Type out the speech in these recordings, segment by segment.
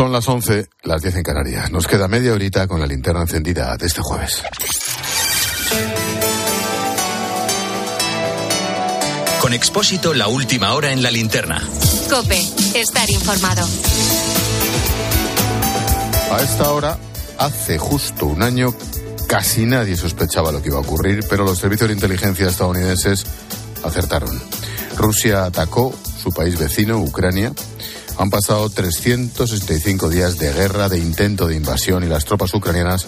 Son las 11, las 10 en Canarias. Nos queda media horita con la linterna encendida de este jueves. Con Expósito, la última hora en la linterna. Cope, estar informado. A esta hora, hace justo un año, casi nadie sospechaba lo que iba a ocurrir, pero los servicios de inteligencia estadounidenses acertaron. Rusia atacó su país vecino, Ucrania. Han pasado 365 días de guerra, de intento de invasión y las tropas ucranianas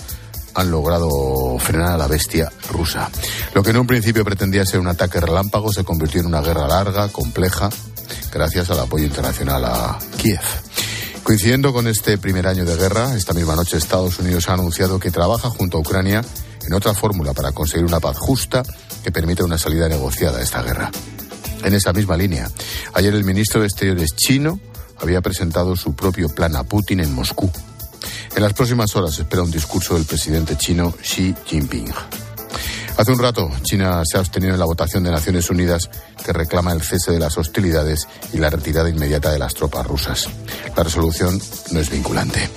han logrado frenar a la bestia rusa. Lo que en un principio pretendía ser un ataque relámpago se convirtió en una guerra larga, compleja, gracias al apoyo internacional a Kiev. Coincidiendo con este primer año de guerra, esta misma noche Estados Unidos ha anunciado que trabaja junto a Ucrania en otra fórmula para conseguir una paz justa que permita una salida negociada a esta guerra. En esa misma línea, ayer el ministro de Exteriores chino había presentado su propio plan a Putin en Moscú. En las próximas horas espera un discurso del presidente chino Xi Jinping. Hace un rato, China se ha abstenido en la votación de Naciones Unidas que reclama el cese de las hostilidades y la retirada inmediata de las tropas rusas. La resolución no es vinculante.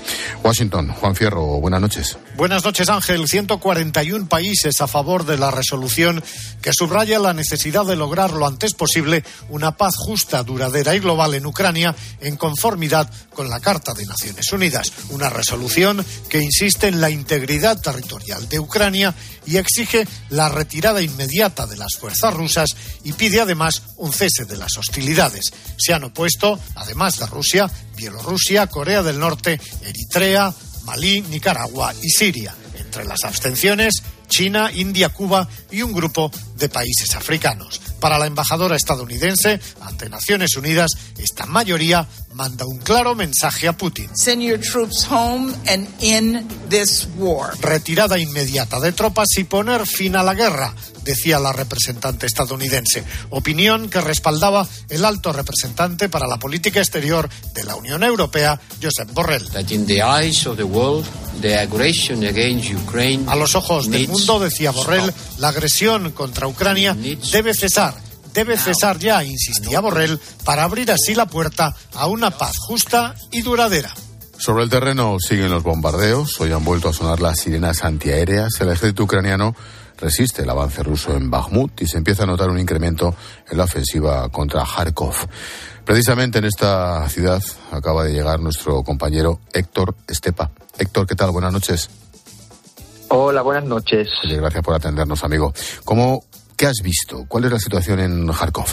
Washington, Juan Fierro, buenas noches. Buenas noches, Ángel. 141 países a favor de la resolución que subraya la necesidad de lograr lo antes posible una paz justa, duradera y global en Ucrania en conformidad con la Carta de Naciones Unidas. Una resolución que insiste en la integridad territorial de Ucrania y exige la retirada inmediata de las fuerzas rusas y pide además un cese de las hostilidades. Se han opuesto, además de Rusia, Bielorrusia, Corea del Norte, Eritrea, Malí, Nicaragua y Siria. Entre las abstenciones, China, India, Cuba y un grupo de países africanos. Para la embajadora estadounidense ante Naciones Unidas, esta mayoría manda un claro mensaje a Putin. Send your troops home and end this war. Retirada inmediata de tropas y poner fin a la guerra, decía la representante estadounidense. Opinión que respaldaba el alto representante para la política exterior de la Unión Europea, Josep Borrell. That in the eyes of the world, the aggression against Ukraine A los ojos del needs mundo, decía Borrell, la agresión contra Ucrania debe cesar. Debe cesar ya, insistía Borrell, para abrir así la puerta a una paz justa y duradera. Sobre el terreno siguen los bombardeos. Hoy han vuelto a sonar las sirenas antiaéreas. El ejército ucraniano resiste el avance ruso en Bakhmut y se empieza a notar un incremento en la ofensiva contra Kharkov. Precisamente en esta ciudad acaba de llegar nuestro compañero Héctor Estepa. Héctor, ¿qué tal? Buenas noches. Hola, buenas noches. Oye, gracias por atendernos, amigo. ¿Cómo, ¿Qué has visto? ¿Cuál es la situación en Kharkov?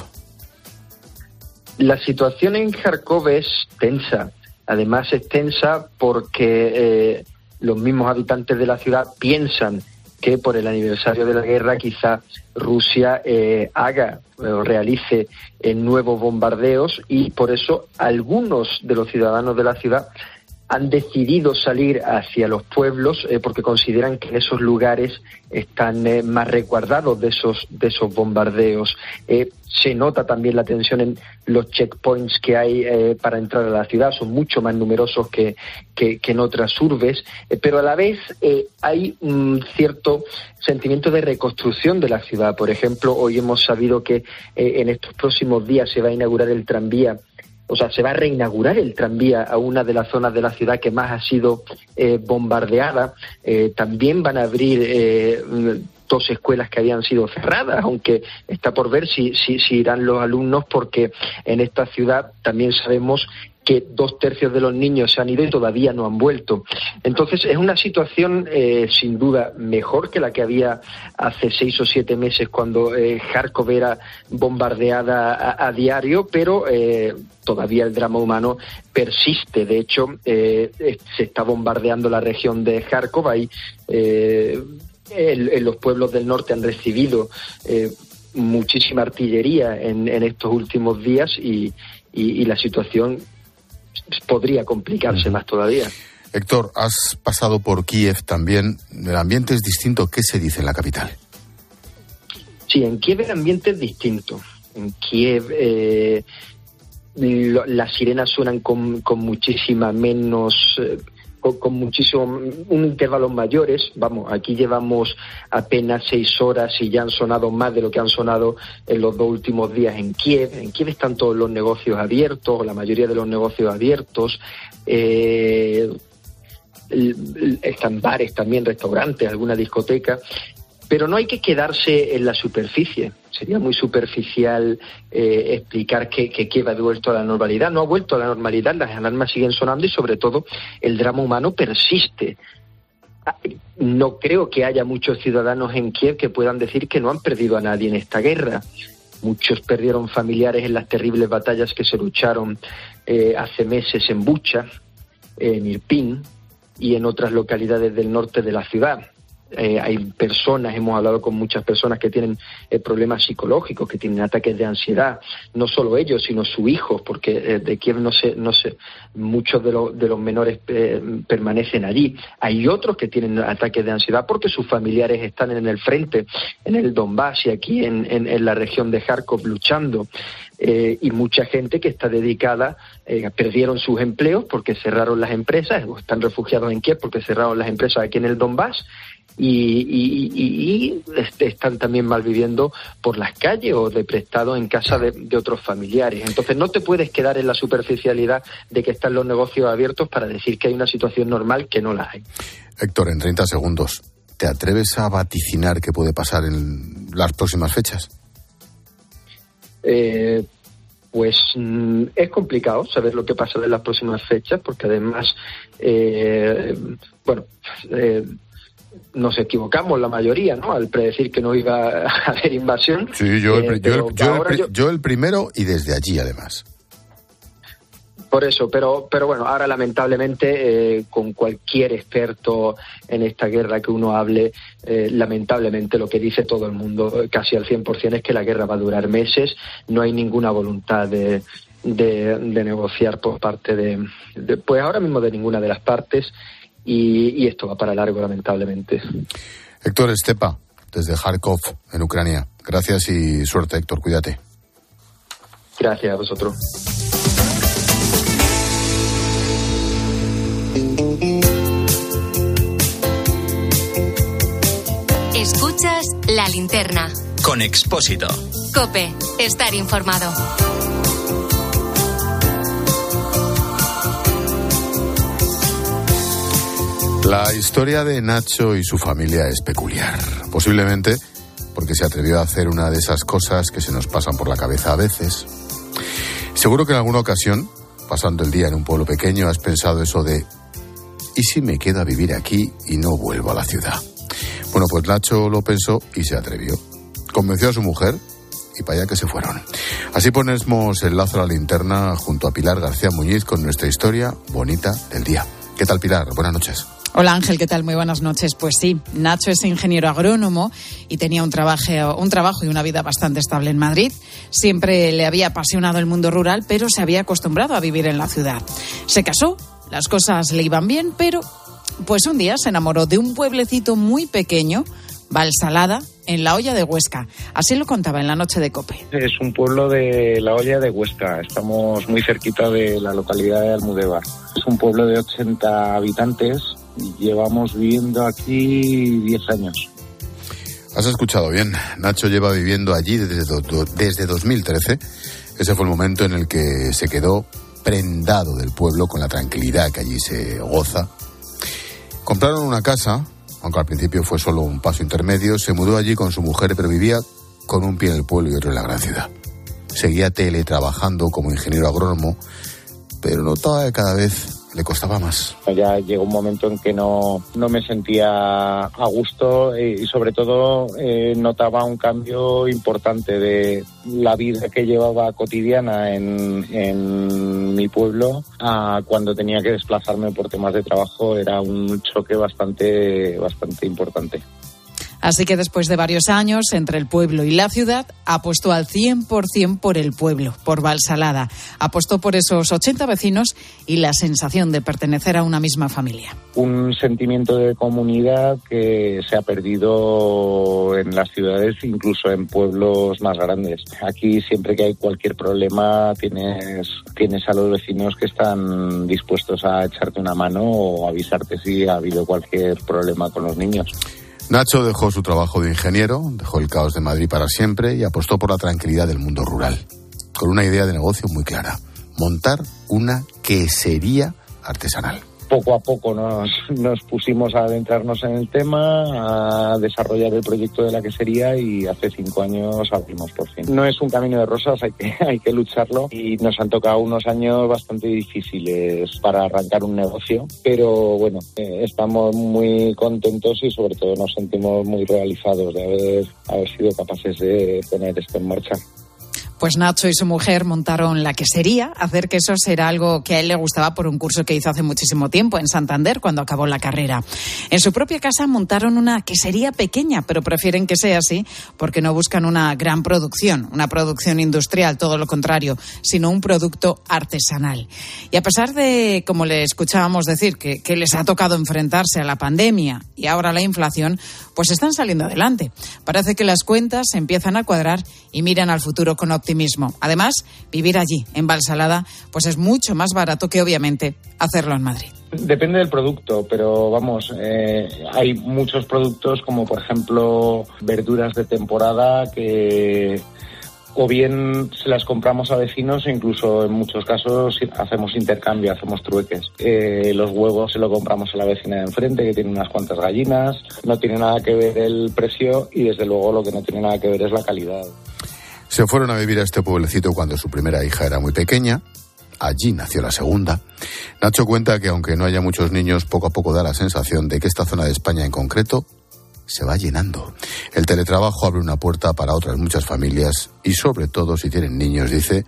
La situación en Kharkov es tensa. Además es tensa porque eh, los mismos habitantes de la ciudad piensan que por el aniversario de la guerra quizá Rusia eh, haga o realice eh, nuevos bombardeos y por eso algunos de los ciudadanos de la ciudad han decidido salir hacia los pueblos eh, porque consideran que esos lugares están eh, más resguardados de esos de esos bombardeos. Eh, se nota también la tensión en los checkpoints que hay para entrar a la ciudad, son mucho más numerosos que, que, en otras urbes, pero a la vez hay un cierto sentimiento de reconstrucción de la ciudad. Por ejemplo, hoy hemos sabido que en estos próximos días se va a inaugurar el tranvía o sea, se va a reinaugurar el tranvía a una de las zonas de la ciudad que más ha sido eh, bombardeada. Eh, también van a abrir eh, dos escuelas que habían sido cerradas, aunque está por ver si, si, irán los alumnos, porque en esta ciudad también sabemos que dos tercios de los niños se han ido y todavía no han vuelto. Entonces es una situación eh, sin duda mejor que la que había hace seis o siete meses cuando eh, era bombardeada a, diario, pero eh, todavía el drama humano persiste. De hecho, eh, se está bombardeando la región de Kharkov. Hay, en, los pueblos del norte han recibido eh, muchísima artillería en, en estos últimos días y, y- y la situación podría complicarse más todavía. Héctor, has pasado por Kiev también. El ambiente es distinto. ¿Qué se dice en la capital? Sí, en Kiev el ambiente es distinto. En Kiev eh, lo- las sirenas suenan con, con muchísima menos eh, con, muchísimo, un intervalo mayores. Vamos, aquí llevamos apenas seis horas y ya han sonado más de lo que han sonado en los dos últimos días en Kiev. En Kiev están todos los negocios abiertos, la mayoría de los negocios abiertos. Eh, están bares también, restaurantes, alguna discoteca. Pero no hay que quedarse en la superficie. Sería muy superficial eh, explicar que, que ha vuelto a la normalidad. No ha vuelto a la normalidad, las alarmas siguen sonando y sobre todo el drama humano persiste. No creo que haya muchos ciudadanos en Kiev que puedan decir que no han perdido a nadie en esta guerra. Muchos perdieron familiares en las terribles batallas que se lucharon eh, hace meses en Bucha, en Irpin y en otras localidades del norte de la ciudad. Eh, hay personas, hemos hablado con muchas personas que tienen eh, problemas psicológicos, que tienen ataques de ansiedad, no solo ellos, sino sus hijos, porque eh, de Kiev no sé, no sé, muchos de, los menores permanecen allí. Hay otros que tienen ataques de ansiedad porque sus familiares están en el frente, en el Donbass y aquí en, en, la región de Kharkov luchando. y mucha gente que está dedicada, perdieron sus empleos porque cerraron las empresas, o están refugiados en Kiev porque cerraron las empresas aquí en el Donbass y, están también malviviendo por las calles o de prestado en casa de, otros familiares. Entonces no te puedes quedar en la superficialidad de que están los negocios abiertos para decir que hay una situación normal que no la hay. Héctor, en 30 segundos, ¿te atreves a vaticinar qué puede pasar en las próximas fechas? Eh, pues mm, es complicado saber lo que pasa en las próximas fechas, porque además, eh, bueno, eh, nos equivocamos la mayoría, ¿no? Al predecir que no iba a haber invasión. Sí, yo, el, eh, yo, el, primero y desde allí además. Por eso, pero, pero bueno, ahora lamentablemente eh, con cualquier experto en esta guerra que uno hable, eh, lamentablemente lo que dice todo el mundo, casi al 100%, es que la guerra va a durar meses, no hay ninguna voluntad de, de, negociar por parte de, de, pues ahora mismo de ninguna de las partes y, esto va para largo, lamentablemente. Héctor Estepa, desde Kharkov, en Ucrania. Gracias y suerte, Héctor. Cuídate. Gracias a vosotros. Escuchas la linterna. Con Expósito. Cope, estar informado. La historia de Nacho y su familia es peculiar. Posiblemente porque se atrevió a hacer una de esas cosas que se nos pasan por la cabeza a veces. Seguro que en alguna ocasión, pasando el día en un pueblo pequeño, has pensado eso de ¿y si me quedo a vivir aquí y no vuelvo a la ciudad? Bueno, pues Nacho lo pensó y se atrevió. Convenció a su mujer y para allá que se fueron. Así ponemos el lazo a la linterna junto a Pilar García Muñiz con nuestra historia bonita del día. ¿Qué tal, Pilar? Buenas noches. Hola Ángel, ¿qué tal? Muy buenas noches. Pues sí, Nacho es ingeniero agrónomo y tenía un trabajo, un trabajo y una vida bastante estable en Madrid. Siempre le había apasionado el mundo rural, pero se había acostumbrado a vivir en la ciudad. Se casó, las cosas le iban bien, pero pues un día se enamoró de un pueblecito muy pequeño, Valsalada, en la olla de Huesca. Así lo contaba en la noche de Cope. Es un pueblo de la olla de Huesca. Estamos muy cerquita de la localidad de Almudévar. Es un pueblo de 80 habitantes Llevamos viviendo aquí 10 años. Has escuchado bien. Nacho lleva viviendo allí desde, desde 2013. Ese fue el momento en el que se quedó prendado del pueblo con la tranquilidad que allí se goza. Compraron una casa, aunque al principio fue solo un paso intermedio. Se mudó allí con su mujer, pero vivía con un pie en el pueblo y otro en la gran ciudad. Seguía teletrabajando como ingeniero agrónomo, pero notaba que cada vez le costaba más. Ya llegó un momento en que no, no me sentía a gusto y, sobre todo eh, notaba un cambio importante de la vida que llevaba cotidiana en, en mi pueblo a cuando tenía que desplazarme por temas de trabajo era un choque bastante, bastante importante. Así que después de varios años entre el pueblo y la ciudad, apostó al 100% por el pueblo, por Valsalada. Apostó por esos 80 vecinos y la sensación de pertenecer a una misma familia. Un sentimiento de comunidad que se ha perdido en las ciudades, incluso en pueblos más grandes. Aquí siempre que hay cualquier problema tienes, tienes a los vecinos que están dispuestos a echarte una mano o avisarte si ha habido cualquier problema con los niños. Nacho dejó su trabajo de ingeniero, dejó el caos de Madrid para siempre y apostó por la tranquilidad del mundo rural, con una idea de negocio muy clara, montar una quesería artesanal poco a poco nos, nos pusimos a adentrarnos en el tema, a desarrollar el proyecto de la quesería y hace cinco años abrimos por fin. No es un camino de rosas, hay que, hay que lucharlo y nos han tocado unos años bastante difíciles para arrancar un negocio, pero bueno, eh, estamos muy contentos y sobre todo nos sentimos muy realizados de haber, haber sido capaces de poner esto en marcha. Pues Nacho y su mujer montaron la quesería. Hacer quesos era algo que a él le gustaba por un curso que hizo hace muchísimo tiempo en Santander cuando acabó la carrera. En su propia casa montaron una quesería pequeña, pero prefieren que sea así porque no buscan una gran producción, una producción industrial, todo lo contrario, sino un producto artesanal. Y a pesar de, como le escuchábamos decir, que, que les ha tocado enfrentarse a la pandemia y ahora la inflación, pues están saliendo adelante. Parece que las cuentas empiezan a cuadrar y miran al futuro con optimismo mismo. Además, vivir allí, en Valsalada, pues es mucho más barato que obviamente hacerlo en Madrid. Depende del producto, pero vamos, eh, hay muchos productos como por ejemplo verduras de temporada que o bien se las compramos a vecinos incluso en muchos casos hacemos intercambio, hacemos trueques. Eh, los huevos se lo compramos a la vecina de enfrente que tiene unas cuantas gallinas, no tiene nada que ver el precio y desde luego lo que no tiene nada que ver es la calidad. Se fueron a vivir a este pueblecito cuando su primera hija era muy pequeña. Allí nació la segunda. Nacho cuenta que aunque no haya muchos niños, poco a poco da la sensación de que esta zona de España en concreto se va llenando. El teletrabajo abre una puerta para otras muchas familias y sobre todo si tienen niños, dice,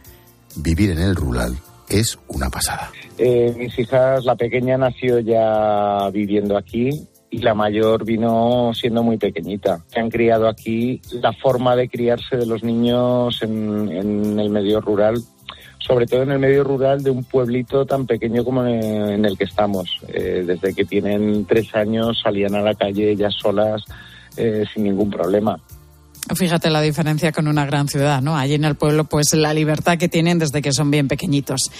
vivir en el rural es una pasada. Eh, mis hijas, la pequeña nació ya viviendo aquí y la mayor vino siendo muy pequeñita. Se han criado aquí. La forma de criarse de los niños en, el medio rural sobre todo en el medio rural de un pueblito tan pequeño como en el que estamos. Eh, desde que tienen tres años salían a la calle ellas solas eh, sin ningún problema. Fíjate la diferencia con una gran ciudad, ¿no? Allí en el pueblo, pues la libertad que tienen desde que son bien pequeñitos.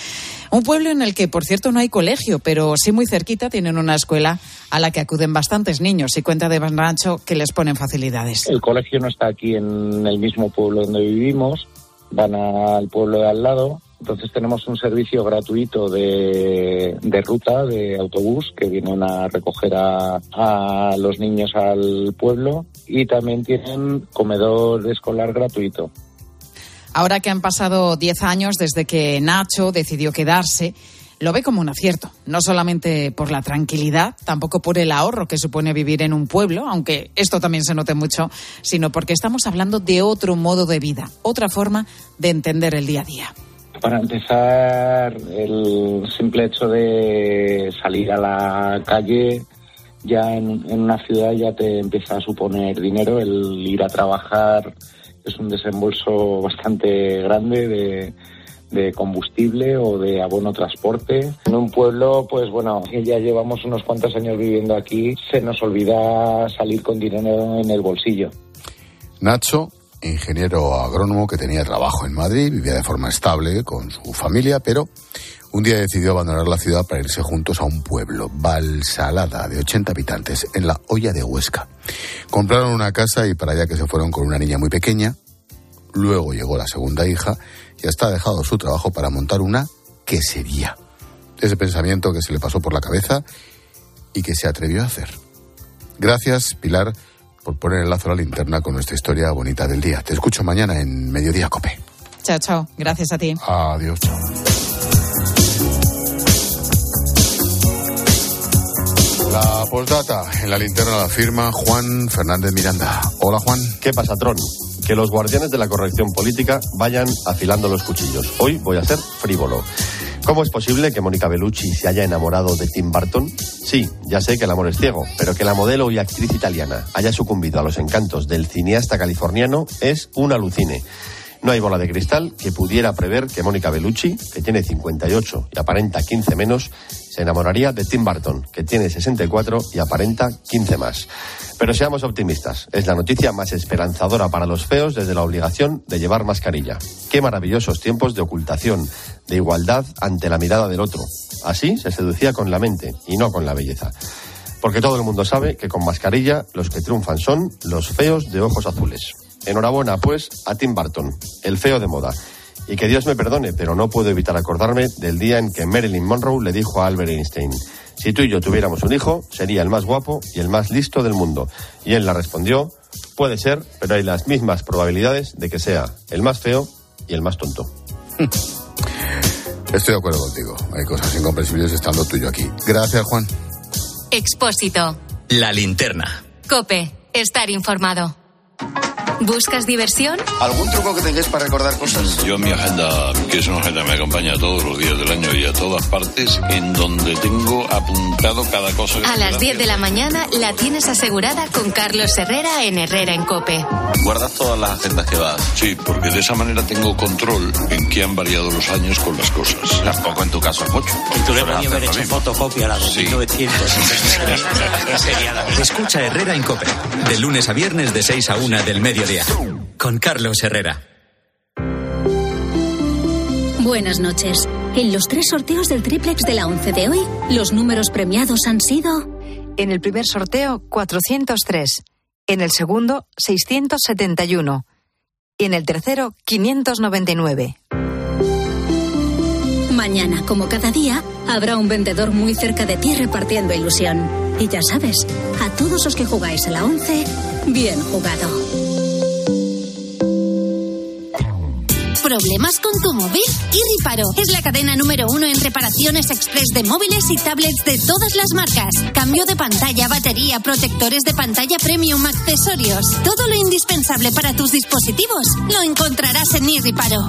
Un pueblo en el que, por cierto, no hay colegio, pero sí muy cerquita tienen una escuela a la que acuden bastantes niños y cuenta de Rancho que les ponen facilidades. El colegio no está aquí en el mismo pueblo donde vivimos, van al pueblo de al lado entonces tenemos un servicio gratuito de, ruta, de autobús, que vienen a recoger a, los niños al pueblo y también tienen comedor escolar gratuito. Ahora que han pasado 10 años desde que Nacho decidió quedarse, lo ve como un acierto, no solamente por la tranquilidad, tampoco por el ahorro que supone vivir en un pueblo, aunque esto también se note mucho, sino porque estamos hablando de otro modo de vida, otra forma de entender el día a día. Para empezar, el simple hecho de salir a la calle ya en, una ciudad ya te empieza a suponer dinero. El ir a trabajar es un desembolso bastante grande de, de combustible o de abono transporte. En un pueblo, pues bueno, ya llevamos unos cuantos años viviendo aquí, se nos olvida salir con dinero en el bolsillo. Nacho ingeniero agrónomo que tenía trabajo en Madrid, vivía de forma estable con su familia, pero un día decidió abandonar la ciudad para irse juntos a un pueblo, Valsalada, de 80 habitantes, en la Hoya de Huesca. Compraron una casa y para allá que se fueron con una niña muy pequeña. Luego llegó la segunda hija y hasta ha dejado su trabajo para montar una quesería. Ese pensamiento que se le pasó por la cabeza y que se atrevió a hacer. Gracias, Pilar por poner el lazo a la linterna con nuestra historia bonita del día. Te escucho mañana en Mediodía Cope. Chao, chao. Gracias a ti. Adiós, chao. En la linterna la firma Juan Fernández Miranda. Hola Juan. ¿Qué pasa, Tron? Que los guardianes de la corrección política vayan afilando los cuchillos. Hoy voy a ser frívolo. ¿Cómo es posible que Mónica Bellucci se haya enamorado de Tim Burton? Sí, ya sé que el amor es ciego, pero que la modelo y actriz italiana haya sucumbido a los encantos del cineasta californiano es un alucine. No hay bola de cristal que pudiera prever que Mónica Bellucci, que tiene 58 y aparenta 15 menos, se enamoraría de Tim Burton, que tiene 64 y aparenta 15 más. Pero seamos optimistas. Es la noticia más esperanzadora para los feos desde la obligación de llevar mascarilla. Qué maravillosos tiempos de ocultación, de igualdad ante la mirada del otro. Así se seducía con la mente y no con la belleza. Porque todo el mundo sabe que con mascarilla los que triunfan son los feos de ojos azules. Enhorabuena, pues, a Tim Burton, el feo de moda. Y que Dios me perdone, pero no puedo evitar acordarme del día en que Marilyn Monroe le dijo a Albert Einstein, si tú y yo tuviéramos un hijo, sería el más guapo y el más listo del mundo. Y él la respondió, puede ser, pero hay las mismas probabilidades de que sea el más feo y el más tonto. Estoy de acuerdo contigo. Hay cosas incomprensibles estando tuyo aquí. Gracias, Juan. Expósito. La linterna. Cope. Estar informado. ¿Buscas diversión? ¿Algún truco que tengáis para recordar cosas? Yo mi agenda, que es una agenda que me acompaña todos los días del año y a todas partes, en donde tengo apuntado cada cosa. Que a las 10 de la mañana la tienes asegurada con Carlos Herrera en Herrera en Cope. ¿Guardas todas las agendas que vas? Sí, porque de esa manera tengo control en qué han variado los años con las cosas. Tampoco en tu caso es mucho. Y tú le podías haber hecho fotocopia a la de Sí. 1900. Escucha Herrera en Cope. De lunes a viernes de 6 a 1 del mediodía. Con Carlos Herrera. Buenas noches. En los tres sorteos del triplex de la 11 de hoy, los números premiados han sido... En el primer sorteo, 403. En el segundo, 671. Y en el tercero, 599. Mañana, como cada día, habrá un vendedor muy cerca de ti repartiendo ilusión. Y ya sabes, a todos los que jugáis a la 11, bien jugado. ¿Problemas con tu móvil? Irriparo es la cadena número uno en reparaciones express de móviles y tablets de todas las marcas. Cambio de pantalla, batería, protectores de pantalla premium, accesorios. Todo lo indispensable para tus dispositivos lo encontrarás en Irriparo.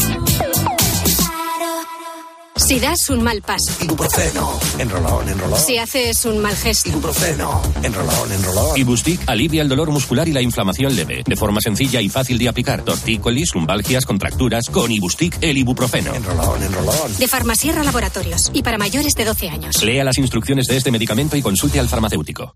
Si das un mal paso. Ibuprofeno. Enrolón, enrolón. Si haces un mal gesto. Ibuprofeno. Enrolón, enrolón. Ibustic alivia el dolor muscular y la inflamación leve, de forma sencilla y fácil de aplicar. Tortícolis, lumbalgias, contracturas, con Ibustic el ibuprofeno. Enrolón, enrolón. De Farmasierra Laboratorios. Y para mayores de 12 años. Lea las instrucciones de este medicamento y consulte al farmacéutico.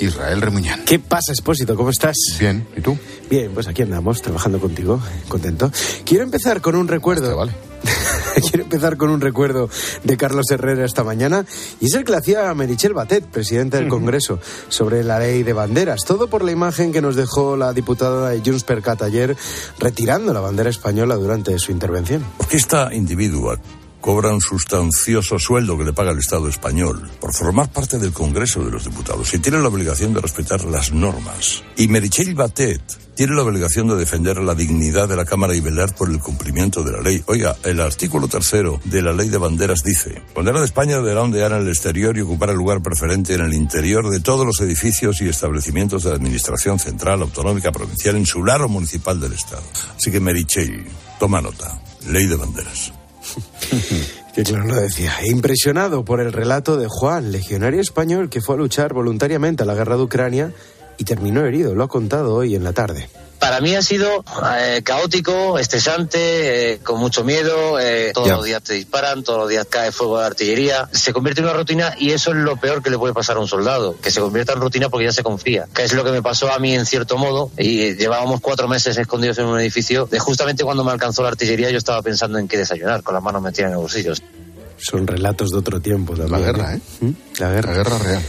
Israel Remuñán. ¿Qué pasa, Expósito? ¿Cómo estás? Bien, ¿y tú? Bien, pues aquí andamos, trabajando contigo, contento. Quiero empezar con un recuerdo. vale. Quiero empezar con un recuerdo de Carlos Herrera esta mañana, y es el que le hacía a Merichel Batet, presidenta del Congreso, sobre la ley de banderas. Todo por la imagen que nos dejó la diputada de Junts per Cat ayer, retirando la bandera española durante su intervención. Porque esta individua cobra un sustancioso sueldo que le paga el Estado español por formar parte del Congreso de los Diputados y tiene la obligación de respetar las normas. Y Merichel Batet tiene la obligación de defender la dignidad de la Cámara y velar por el cumplimiento de la ley. Oiga, el artículo tercero de la ley de banderas dice, bandera de España deberá ondear en el exterior y ocupar el lugar preferente en el interior de todos los edificios y establecimientos de la Administración central, autonómica, provincial, insular o municipal del Estado. Así que Merichel, toma nota. Ley de banderas. Que claro lo decía. Impresionado por el relato de Juan, legionario español que fue a luchar voluntariamente a la guerra de Ucrania y terminó herido. Lo ha contado hoy en la tarde. Para mí ha sido eh, caótico, estresante, eh, con mucho miedo. eh, todos los días te disparan, todos los días cae fuego de artillería. Se convierte en una rutina y eso es lo peor que le puede pasar a un soldado, que se convierta en rutina porque ya se confía. Que es lo que me pasó a mí en cierto modo. Y eh, llevábamos cuatro meses escondidos en un edificio. De justamente cuando me alcanzó la artillería, yo estaba pensando en qué desayunar, con las manos metidas en los bolsillos. Son relatos de otro tiempo. La también, guerra, ¿eh? ¿Mm? La guerra. La guerra real.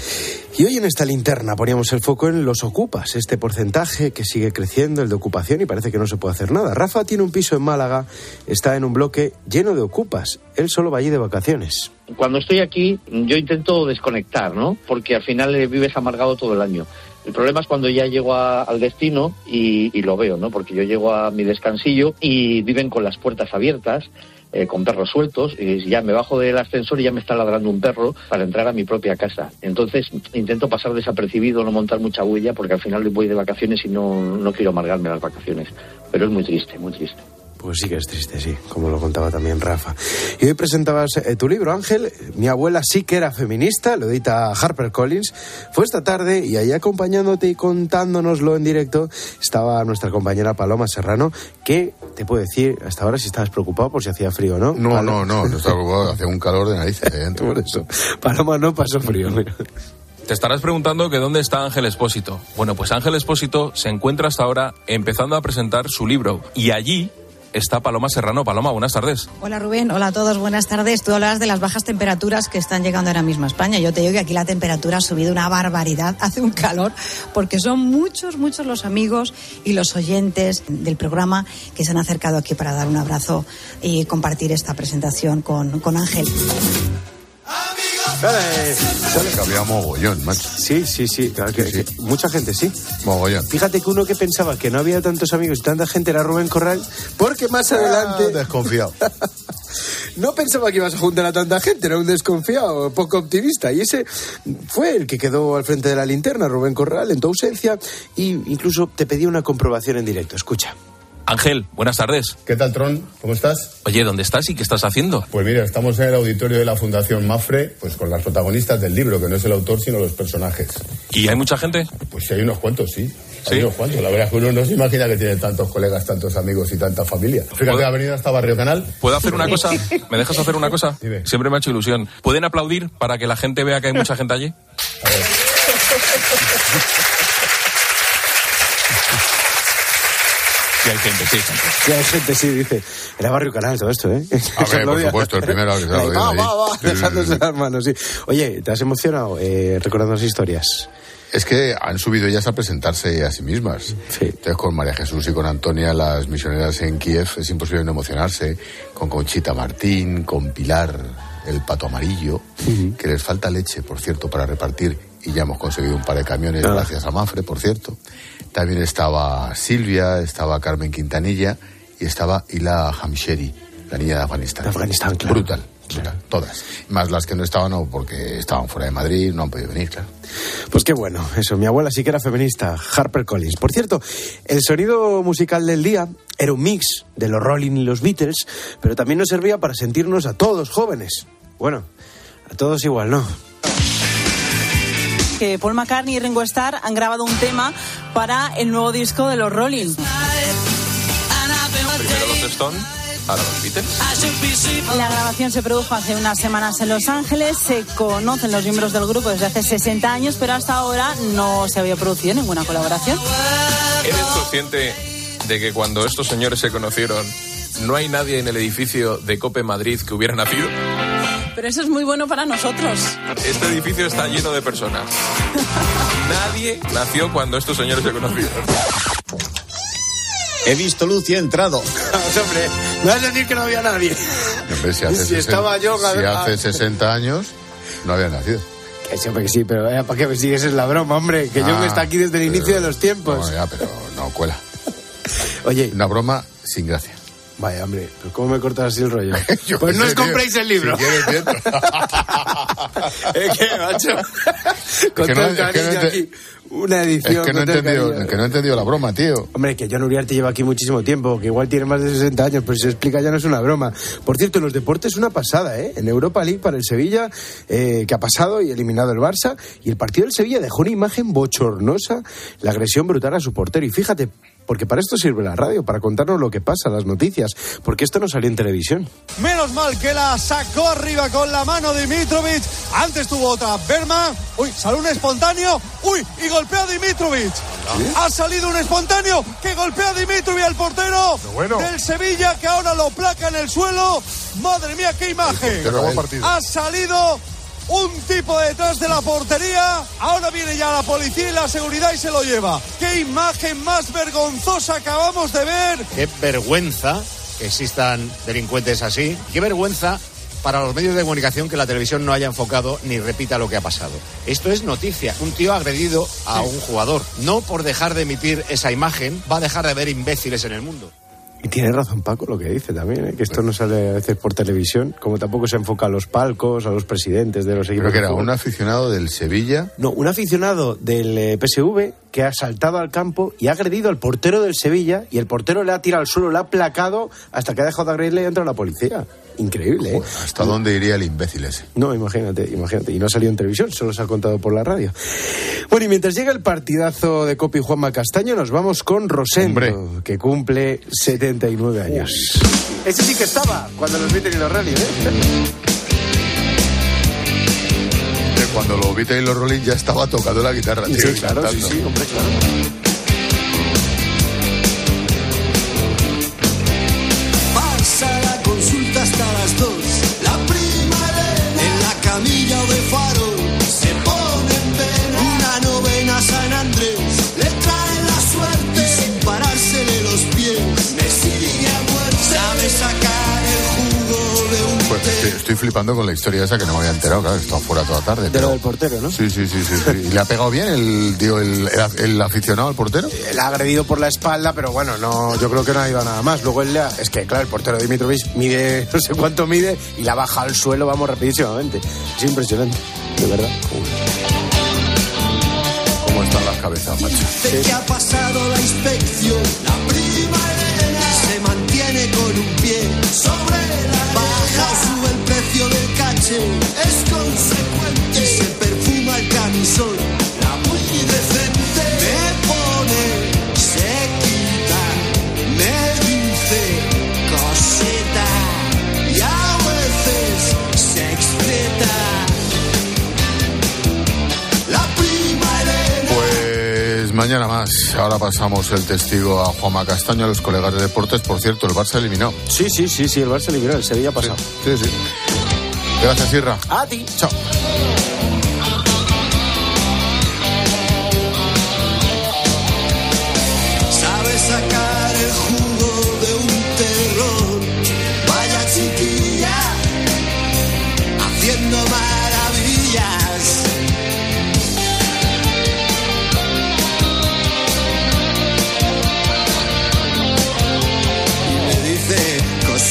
Y hoy en esta linterna poníamos el foco en los ocupas, este porcentaje que sigue creciendo, el de ocupación, y parece que no se puede hacer nada. Rafa tiene un piso en Málaga, está en un bloque lleno de ocupas. Él solo va allí de vacaciones. Cuando estoy aquí, yo intento desconectar, ¿no? Porque al final eh, vives amargado todo el año. El problema es cuando ya llego al destino y lo veo, ¿no? Porque yo llego a mi descansillo y viven con las puertas abiertas, eh, con perros sueltos, y ya me bajo del ascensor y ya me está ladrando un perro para entrar a mi propia casa. Entonces intento pasar desapercibido, no montar mucha huella, porque al final voy de vacaciones y no, no quiero amargarme las vacaciones. Pero es muy triste, muy triste. Pues sí que es triste, sí, como lo contaba también Rafa. Y hoy presentabas eh, tu libro, Ángel. Mi abuela sí que era feminista, lo edita HarperCollins. Fue esta tarde y ahí acompañándote y contándonoslo en directo estaba nuestra compañera Paloma Serrano, que te puedo decir hasta ahora si estabas preocupado por si hacía frío, ¿no? No, no, no, no estaba preocupado, hacía un calor de narices. ¿eh? Por eso. Paloma no pasó frío, mira. Te estarás preguntando que dónde está Ángel Espósito. Bueno, pues Ángel Espósito se encuentra hasta ahora empezando a presentar su libro y allí está Paloma Serrano. Paloma, buenas tardes. Hola Rubén, hola a todos, buenas tardes. Tú hablabas de las bajas temperaturas que están llegando ahora mismo a España. Yo te digo que aquí la temperatura ha subido una barbaridad, hace un calor, porque son muchos, muchos los amigos y los oyentes del programa que se han acercado aquí para dar un abrazo y compartir esta presentación con, con Ángel. Dale. Que había mogollón, macho. Sí, sí, sí, claro que, que mucha gente sí. Mogollón. Fíjate que uno que pensaba que no había tantos amigos y tanta gente era Rubén Corral, porque más adelante... Ah, desconfiado. no pensaba que ibas a juntar a tanta gente, era un desconfiado, poco optimista. Y ese fue el que quedó al frente de la linterna, Rubén Corral, en tu ausencia, y incluso te pedí una comprobación en directo. Escucha. Ángel, buenas tardes. ¿Qué tal, Tron? ¿Cómo estás? Oye, ¿dónde estás y qué estás haciendo? Pues mira, estamos en el auditorio de la Fundación Mafre, pues con las protagonistas del libro, que no es el autor, sino los personajes. ¿Y hay mucha gente? Pues sí, hay unos cuantos, sí. Hay unos cuantos. La verdad es que uno no se imagina que tiene tantos colegas, tantos amigos y tanta familia. Fíjate, ha venido hasta Barrio Canal. ¿Puedo hacer una cosa? ¿Me dejas hacer una cosa? Dime. Siempre me ha hecho ilusión. ¿Pueden aplaudir para que la gente vea que hay mucha gente allí? Sí, hay gente, sí. Sí, hay gente, sí, dice. Era Barrio Canal todo esto, ¿eh? Ver, por supuesto, el primero que se oído Va, va, va, Sí, sí, dejándose sí. las manos, sí. Oye, ¿te has emocionado eh, recordando las historias? Es que han subido ellas a presentarse a sí mismas. Entonces, con María Jesús y con Antonia, las misioneras en Kiev, es imposible no emocionarse. Con Conchita Martín, con Pilar, el pato amarillo, que les falta leche, por cierto, para repartir. Y ya hemos conseguido un par de camiones, Ah. gracias a Mafre, por cierto. También estaba Silvia, estaba Carmen Quintanilla y estaba Ila Hamsheri, la niña de Afganistán. Afganistán, claro. Brutal. brutal, Todas. Más las que no estaban, o porque estaban fuera de Madrid, no han podido venir, claro. Pues qué bueno, eso. Mi abuela sí que era feminista, Harper Collins. Por cierto, el sonido musical del día era un mix de los Rolling y los Beatles, pero también nos servía para sentirnos a todos jóvenes. Bueno, a todos igual, ¿no? Que Paul McCartney y Ringo Starr han grabado un tema para el nuevo disco de los Rolling. Primero los Stone, ahora los Beatles. La grabación se produjo hace unas semanas en Los Ángeles. Se conocen los miembros del grupo desde hace 60 años, pero hasta ahora no se había producido ninguna colaboración. ¿Eres consciente de que cuando estos señores se conocieron, no hay nadie en el edificio de Cope Madrid que hubiera nacido? Pero eso es muy bueno para nosotros. Este edificio está lleno de personas. Nadie nació cuando estos señores se conocieron. He visto luz y he entrado. Hombre, me vas a decir que no había nadie. Hombre, si hace, Si 60, estaba yo, si hace 60 años no había nacido. Que sí, hombre, que sí, pero eh, ¿para qué me sigues? Es la broma, hombre. Que yo Ah, me está aquí desde el inicio de los tiempos. No, ya, pero no cuela. Oye. Una broma sin gracia. Vaya, hombre, ¿pero ¿cómo me cortas así el rollo? Pues no os compréis el libro. Si quieres, es que, macho, con que todo es que no cariño ente- aquí, una edición. Es que no todo que he entendido la broma, tío. Hombre, que John Uriarte lleva aquí muchísimo tiempo, que igual tiene más de 60 años, pero si se explica ya no es una broma. Por cierto, en los deportes una pasada, ¿eh? En Europa League para el Sevilla, eh, que ha pasado y eliminado el Barça, y el partido del Sevilla dejó una imagen bochornosa, la agresión brutal a su portero. Y fíjate, porque para esto sirve la radio, para contarnos lo que pasa, las noticias, porque esto no salió en televisión. Menos mal que la sacó arriba con la mano Dimitrovic. Antes tuvo otra Berma. Uy, salió un espontáneo. Uy, y golpea a Dimitrovic. Ha salido un espontáneo que golpea a Dimitrovic al portero del Sevilla que ahora lo placa en el suelo. Madre mía, qué imagen. Ha salido un tipo detrás de la portería. Ahora viene ya la policía y la seguridad y se lo lleva. Qué imagen más vergonzosa acabamos de ver. Qué vergüenza que existan delincuentes así. Qué vergüenza para los medios de comunicación que la televisión no haya enfocado ni repita lo que ha pasado. Esto es noticia. Un tío ha agredido a un jugador. No por dejar de emitir esa imagen va a dejar de haber imbéciles en el mundo. Y tiene razón Paco lo que dice también, ¿eh? que esto no sale a veces por televisión, como tampoco se enfoca a los palcos, a los presidentes de los equipos. Creo que era un aficionado del Sevilla. No, un aficionado del eh, PSV que ha saltado al campo y ha agredido al portero del Sevilla y el portero le ha tirado al suelo, le ha placado hasta que ha dejado de agredirle y ha entrado la policía. Increíble, ¿eh? ¿Hasta dónde iría el imbécil ese? No, imagínate, imagínate. Y no ha salido en televisión, solo se ha contado por la radio. Bueno, y mientras llega el partidazo de Copi Juanma Castaño, nos vamos con Rosendo, que cumple 79 años. Ese sí que estaba cuando los vi en los rally, ¿eh? Cuando lo vi Taylor Rolling ya estaba tocando la guitarra. tío, Sí, claro, sí, cantando. sí, hombre, claro. Pasa la consulta hasta las dos. La prima en la camilla de faro estoy, estoy flipando con la historia esa que no me había enterado, claro, he estado fuera toda tarde. De pero- lo del portero, ¿no? Sí, sí, sí, sí, sí. ¿Y le ha pegado bien el, tío, el, el- el aficionado al portero? Él ha agredido por la espalda, pero bueno, no, yo creo que no ha ido nada más. Luego él le ha- es que, claro, el portero Dimitrovic mide no sé cuánto mide y la baja al suelo, vamos, rapidísimamente. Es impresionante, de verdad. ¿Cómo están las cabezas, macho? Dice que ha pasado la inspección. La prima Elena se mantiene con un pie sobre la sube el precio del caché. Es consecuente y se perfuma el camisón. Mañana más. Ahora pasamos el testigo a Juanma Castaño, a los colegas de deportes. Por cierto, el Barça eliminado. Sí, sí, sí, sí, el Barça eliminó, el Sevilla ha pasado. Sí, sí. Gracias, Sierra. A ti. Chao.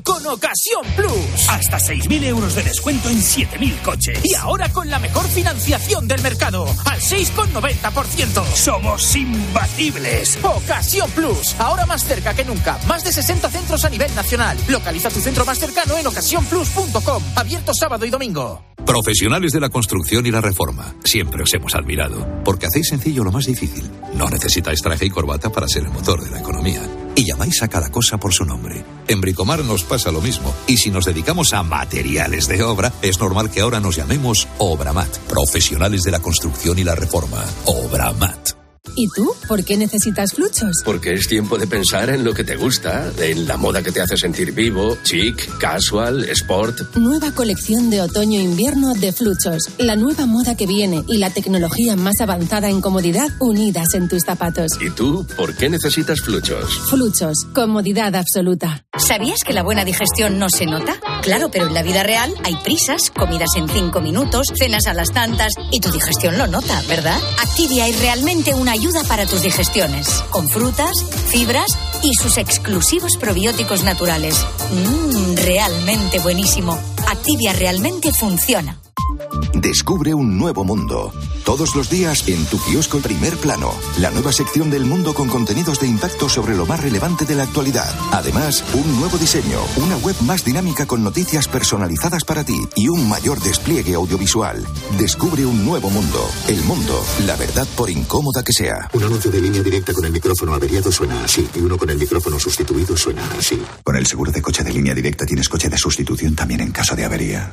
Con Ocasión Plus. Hasta 6.000 euros de descuento en 7.000 coches. Y ahora con la mejor financiación del mercado. Al 6,90%. Somos imbatibles. Ocasión Plus. Ahora más cerca que nunca. Más de 60 centros a nivel nacional. Localiza tu centro más cercano en ocasiónplus.com. Abierto sábado y domingo. Profesionales de la construcción y la reforma. Siempre os hemos admirado. Porque hacéis sencillo lo más difícil. No necesitáis traje y corbata para ser el motor de la economía. Y llamáis a cada cosa por su nombre. En Bricomar nos pasa lo mismo. Y si nos dedicamos a materiales de obra, es normal que ahora nos llamemos Obramat. Profesionales de la construcción y la reforma. Obramat. ¿Y tú? ¿Por qué necesitas fluchos? Porque es tiempo de pensar en lo que te gusta, en la moda que te hace sentir vivo, chic, casual, sport. Nueva colección de otoño-invierno de Fluchos. La nueva moda que viene y la tecnología más avanzada en comodidad unidas en tus zapatos. ¿Y tú por qué necesitas fluchos? Fluchos. Comodidad absoluta. ¿Sabías que la buena digestión no se nota? Claro, pero en la vida real hay prisas, comidas en cinco minutos, cenas a las tantas y tu digestión lo nota, ¿verdad? Activia es realmente una ayuda para tus digestiones, con frutas, fibras y sus exclusivos probióticos naturales. Mmm, realmente buenísimo. Activia realmente funciona. Descubre un nuevo mundo. Todos los días en tu kiosco Primer Plano, la nueva sección del mundo con contenidos de impacto sobre lo más relevante de la actualidad. Además, un nuevo diseño, una web más dinámica con noticias personalizadas para ti y un mayor despliegue audiovisual. Descubre un nuevo mundo. El mundo, la verdad por incómoda que sea. Un anuncio de línea directa con el micrófono averiado suena así y uno con el micrófono sustituido suena así. Con el seguro de coche de línea directa tienes coche de sustitución también en caso de avería.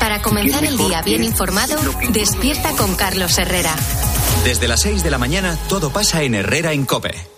Para comenzar el día bien informado, despierta con Carlos Herrera. Desde las 6 de la mañana todo pasa en Herrera en Cope.